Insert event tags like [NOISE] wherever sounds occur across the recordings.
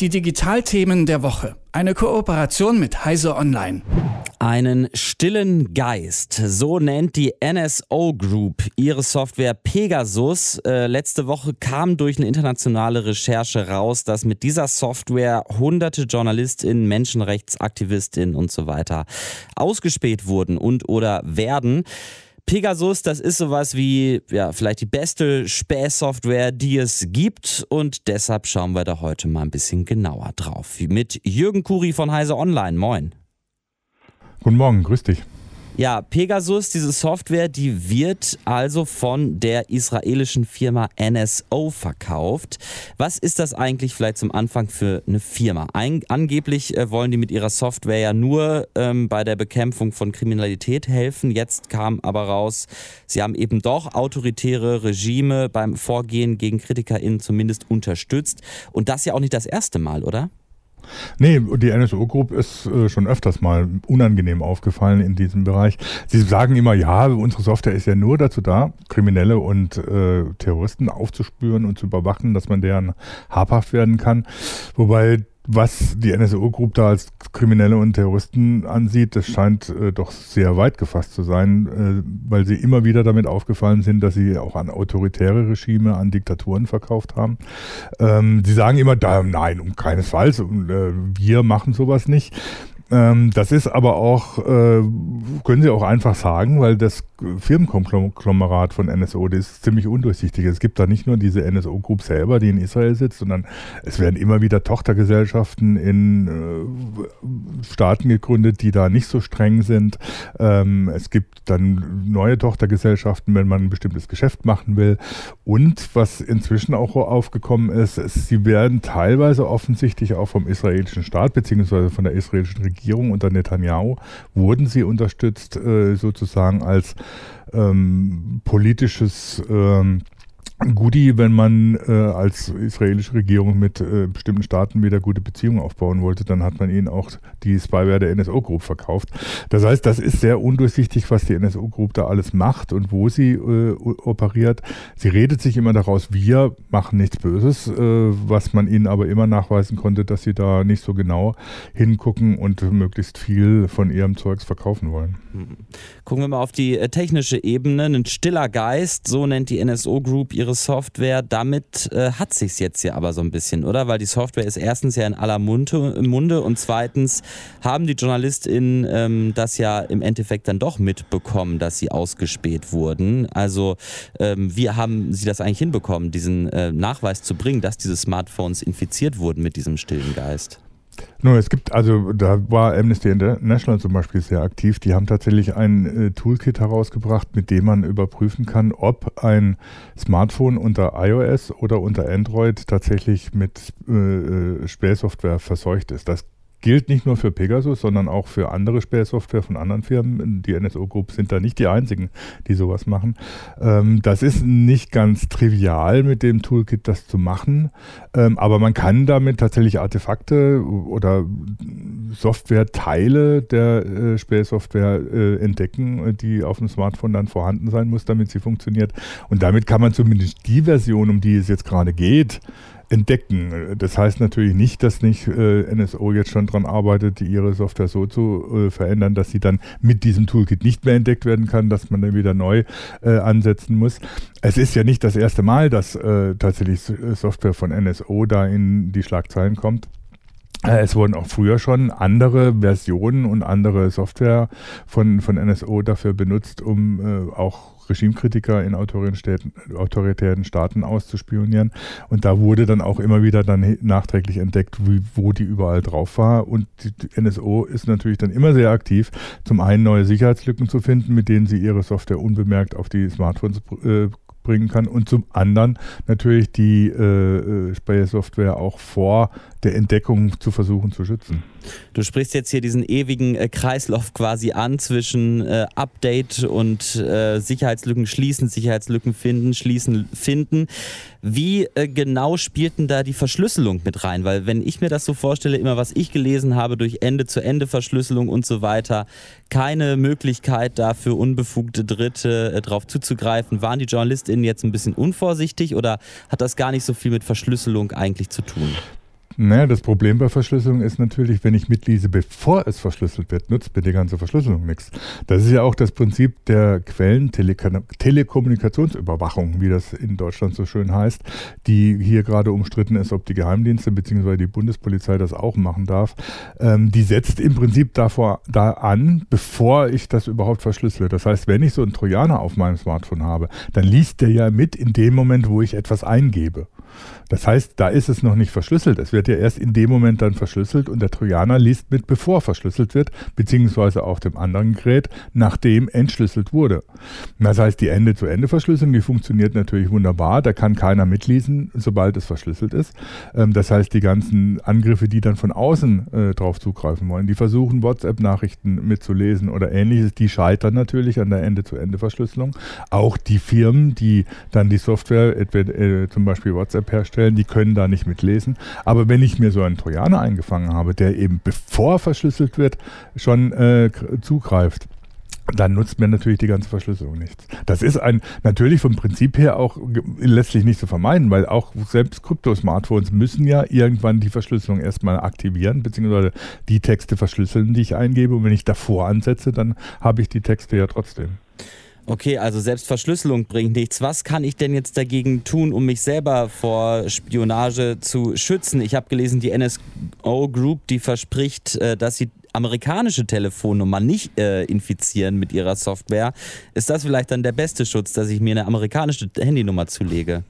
Die Digitalthemen der Woche. Eine Kooperation mit Heise Online. Einen stillen Geist, so nennt die NSO Group ihre Software Pegasus. Äh, letzte Woche kam durch eine internationale Recherche raus, dass mit dieser Software hunderte JournalistInnen, Menschenrechtsaktivistinnen und so weiter ausgespäht wurden und oder werden. Pegasus, das ist sowas wie, ja, vielleicht die beste Spähsoftware, die es gibt. Und deshalb schauen wir da heute mal ein bisschen genauer drauf. Mit Jürgen Kuri von Heise Online. Moin. Guten Morgen, grüß dich. Ja, Pegasus, diese Software, die wird also von der israelischen Firma NSO verkauft. Was ist das eigentlich vielleicht zum Anfang für eine Firma? Ein, angeblich äh, wollen die mit ihrer Software ja nur ähm, bei der Bekämpfung von Kriminalität helfen. Jetzt kam aber raus, sie haben eben doch autoritäre Regime beim Vorgehen gegen KritikerInnen zumindest unterstützt. Und das ja auch nicht das erste Mal, oder? Nee, die NSO Group ist äh, schon öfters mal unangenehm aufgefallen in diesem Bereich. Sie sagen immer, ja, unsere Software ist ja nur dazu da, Kriminelle und äh, Terroristen aufzuspüren und zu überwachen, dass man deren habhaft werden kann. Wobei was die NSO Group da als Kriminelle und Terroristen ansieht, das scheint äh, doch sehr weit gefasst zu sein, äh, weil sie immer wieder damit aufgefallen sind, dass sie auch an autoritäre Regime, an Diktaturen verkauft haben. Ähm, sie sagen immer, da, nein, um keinesfalls, äh, wir machen sowas nicht. Ähm, das ist aber auch, äh, können Sie auch einfach sagen, weil das Firmenkonglomerat von NSO, das ist ziemlich undurchsichtig. Es gibt da nicht nur diese NSO Group selber, die in Israel sitzt, sondern es werden immer wieder Tochtergesellschaften in äh, Staaten gegründet, die da nicht so streng sind. Ähm, es gibt dann neue Tochtergesellschaften, wenn man ein bestimmtes Geschäft machen will. Und was inzwischen auch aufgekommen ist, ist sie werden teilweise offensichtlich auch vom israelischen Staat beziehungsweise von der israelischen Regierung Regierung unter Netanyahu wurden sie unterstützt äh, sozusagen als ähm, politisches ähm, Goodie, wenn man äh, als israelische Regierung mit äh, bestimmten Staaten wieder gute Beziehungen aufbauen wollte, dann hat man ihnen auch die Spyware der NSO Group verkauft. Das heißt, das ist sehr undurchsichtig, was die NSO Group da alles macht und wo sie äh, operiert. Sie redet sich immer daraus, wir machen nichts Böses, äh, was man ihnen aber immer nachweisen konnte, dass sie da nicht so genau hingucken und möglichst viel von ihrem Zeugs verkaufen wollen. Gucken wir mal auf die äh, technische Ebene. Ein stiller Geist, so nennt die NSO Group ihre Software. Damit äh, hat sich's jetzt ja aber so ein bisschen, oder? Weil die Software ist erstens ja in aller Munde, Munde und zweitens haben die JournalistInnen ähm, das ja im Endeffekt dann doch mitbekommen, dass sie ausgespäht wurden. Also ähm, wie haben sie das eigentlich hinbekommen, diesen äh, Nachweis zu bringen, dass diese Smartphones infiziert wurden mit diesem stillen Geist? Nur es gibt, also da war Amnesty International zum Beispiel sehr aktiv. Die haben tatsächlich ein äh, Toolkit herausgebracht, mit dem man überprüfen kann, ob ein Smartphone unter iOS oder unter Android tatsächlich mit äh, äh Spähsoftware verseucht ist. Das gilt nicht nur für Pegasus, sondern auch für andere Spähsoftware von anderen Firmen. Die NSO Group sind da nicht die einzigen, die sowas machen. Ähm, das ist nicht ganz trivial, mit dem Toolkit das zu machen, ähm, aber man kann damit tatsächlich Artefakte oder Software-Teile der äh, Spähsoftware äh, entdecken, die auf dem Smartphone dann vorhanden sein muss, damit sie funktioniert. Und damit kann man zumindest die Version, um die es jetzt gerade geht, entdecken. Das heißt natürlich nicht, dass nicht äh, NSO jetzt schon daran arbeitet, ihre Software so zu äh, verändern, dass sie dann mit diesem Toolkit nicht mehr entdeckt werden kann, dass man dann wieder neu äh, ansetzen muss. Es ist ja nicht das erste Mal, dass tatsächlich Software von NSO da in die Schlagzeilen kommt. Äh, es wurden auch früher schon andere Versionen und andere Software von, von NSO dafür benutzt, um äh, auch Regimekritiker in autoritären Staaten auszuspionieren. Und da wurde dann auch immer wieder dann nachträglich entdeckt, wie, wo die überall drauf war. Und die NSO ist natürlich dann immer sehr aktiv, zum einen neue Sicherheitslücken zu finden, mit denen sie ihre Software unbemerkt auf die Smartphones äh, bringen kann und zum anderen natürlich die äh, äh Spray-Software auch vor der Entdeckung zu versuchen zu schützen. Du sprichst jetzt hier diesen ewigen äh, Kreislauf quasi an zwischen äh, Update und äh, Sicherheitslücken schließen, Sicherheitslücken finden, schließen, finden. Wie äh, genau spielt denn da die Verschlüsselung mit rein? Weil wenn ich mir das so vorstelle, immer was ich gelesen habe durch Ende-zu-Ende-Verschlüsselung und so weiter, keine Möglichkeit da für unbefugte Dritte äh, drauf zuzugreifen. Waren die JournalistInnen jetzt ein bisschen unvorsichtig oder hat das gar nicht so viel mit Verschlüsselung eigentlich zu tun? Naja, das Problem bei Verschlüsselung ist natürlich, wenn ich mitlese, bevor es verschlüsselt wird, nutzt mir die ganze Verschlüsselung nichts. Das ist ja auch das Prinzip der Quellen-Telekommunikationsüberwachung, wie das in Deutschland so schön heißt, die hier gerade umstritten ist, ob die Geheimdienste bzw. die Bundespolizei das auch machen darf. Ähm, die setzt im Prinzip davor, da an, bevor ich das überhaupt verschlüssele. Das heißt, wenn ich so einen Trojaner auf meinem Smartphone habe, dann liest der ja mit in dem Moment, wo ich etwas eingebe. Das heißt, da ist es noch nicht verschlüsselt. Es wird ja erst in dem Moment dann verschlüsselt und der Trojaner liest mit, bevor verschlüsselt wird, beziehungsweise auf dem anderen Gerät, nachdem entschlüsselt wurde. Das heißt, die Ende-zu-Ende-Verschlüsselung, die funktioniert natürlich wunderbar. Da kann keiner mitlesen, sobald es verschlüsselt ist. Ähm, das heißt, die ganzen Angriffe, die dann von außen äh, drauf zugreifen wollen, die versuchen, WhatsApp-Nachrichten mitzulesen oder ähnliches, die scheitern natürlich an der Ende-zu-Ende-Verschlüsselung. Auch die Firmen, die dann die Software, äh, zum Beispiel WhatsApp herstellen, die können da nicht mitlesen. Aber wenn ich mir so einen Trojaner eingefangen habe, der eben bevor verschlüsselt wird, schon äh, zugreift, dann nutzt mir natürlich die ganze Verschlüsselung nichts. Das ist ein natürlich vom Prinzip her auch letztlich nicht zu vermeiden, weil auch selbst Krypto-Smartphones müssen ja irgendwann die Verschlüsselung erstmal aktivieren, beziehungsweise die Texte verschlüsseln, die ich eingebe. Und wenn ich davor ansetze, dann habe ich die Texte ja trotzdem. Okay, also selbst Verschlüsselung bringt nichts. Was kann ich denn jetzt dagegen tun, um mich selber vor Spionage zu schützen? Ich habe gelesen, die NSO Group, die verspricht, äh, dass sie amerikanische Telefonnummern nicht äh, infizieren mit ihrer Software. Ist das vielleicht dann der beste Schutz, dass ich mir eine amerikanische Handynummer zulege?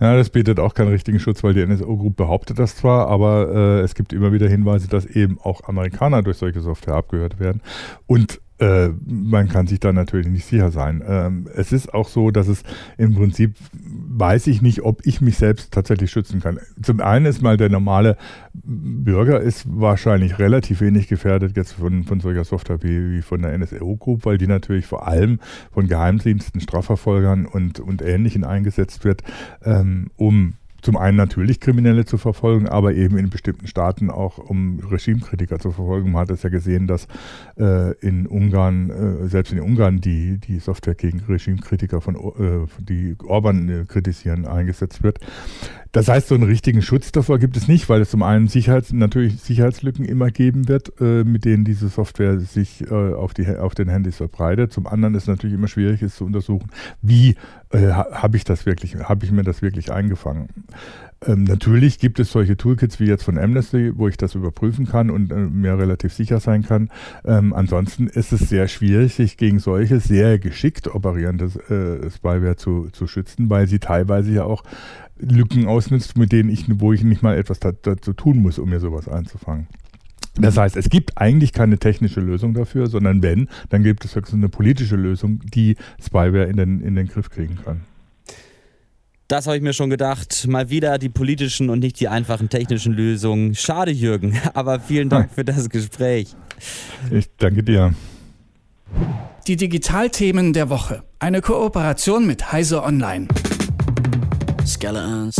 Ja, das bietet auch keinen richtigen Schutz, weil die NSO Group behauptet das zwar, aber äh, es gibt immer wieder Hinweise, dass eben auch Amerikaner durch solche Software abgehört werden. Und äh, man kann sich da natürlich nicht sicher sein. Ähm, es ist auch so, dass es im Prinzip weiß ich nicht, ob ich mich selbst tatsächlich schützen kann. Zum einen ist mal der normale Bürger ist wahrscheinlich relativ wenig gefährdet jetzt von, von solcher Software wie, wie von der NSO Group, weil die natürlich vor allem von Geheimdiensten, Strafverfolgern und, und Ähnlichen eingesetzt wird, ähm, um zum einen natürlich Kriminelle zu verfolgen, aber eben in bestimmten Staaten auch um Regimekritiker zu verfolgen. Man hat es ja gesehen, dass äh, in Ungarn, äh, selbst in Ungarn, die, die Software gegen Regimekritiker von äh, die Orban äh, kritisieren, eingesetzt wird. Das heißt, so einen richtigen Schutz davor gibt es nicht, weil es zum einen Sicherheits-, natürlich Sicherheitslücken immer geben wird, äh, mit denen diese Software sich äh, auf, die, auf den Handys verbreitet. Zum anderen ist es natürlich immer schwierig, es zu untersuchen, wie äh, habe ich das wirklich, habe ich mir das wirklich eingefangen. Ähm, natürlich gibt es solche Toolkits wie jetzt von Amnesty, wo ich das überprüfen kann und äh, mir relativ sicher sein kann. Ähm, ansonsten ist es sehr schwierig, sich gegen solche sehr geschickt operierende äh, Spyware zu, zu schützen, weil sie teilweise ja auch Lücken ausnutzt, mit denen ich, wo ich nicht mal etwas dazu tun muss, um mir sowas einzufangen. Das heißt, es gibt eigentlich keine technische Lösung dafür, sondern wenn, dann gibt es höchstens eine politische Lösung, die Spyware in den, in den Griff kriegen kann. Das habe ich mir schon gedacht. Mal wieder die politischen und nicht die einfachen technischen Lösungen. Schade, Jürgen, [LAUGHS] aber vielen Dank für das Gespräch. Ich danke dir. Die Digitalthemen der Woche. Eine Kooperation mit Heise Online. Skeletons.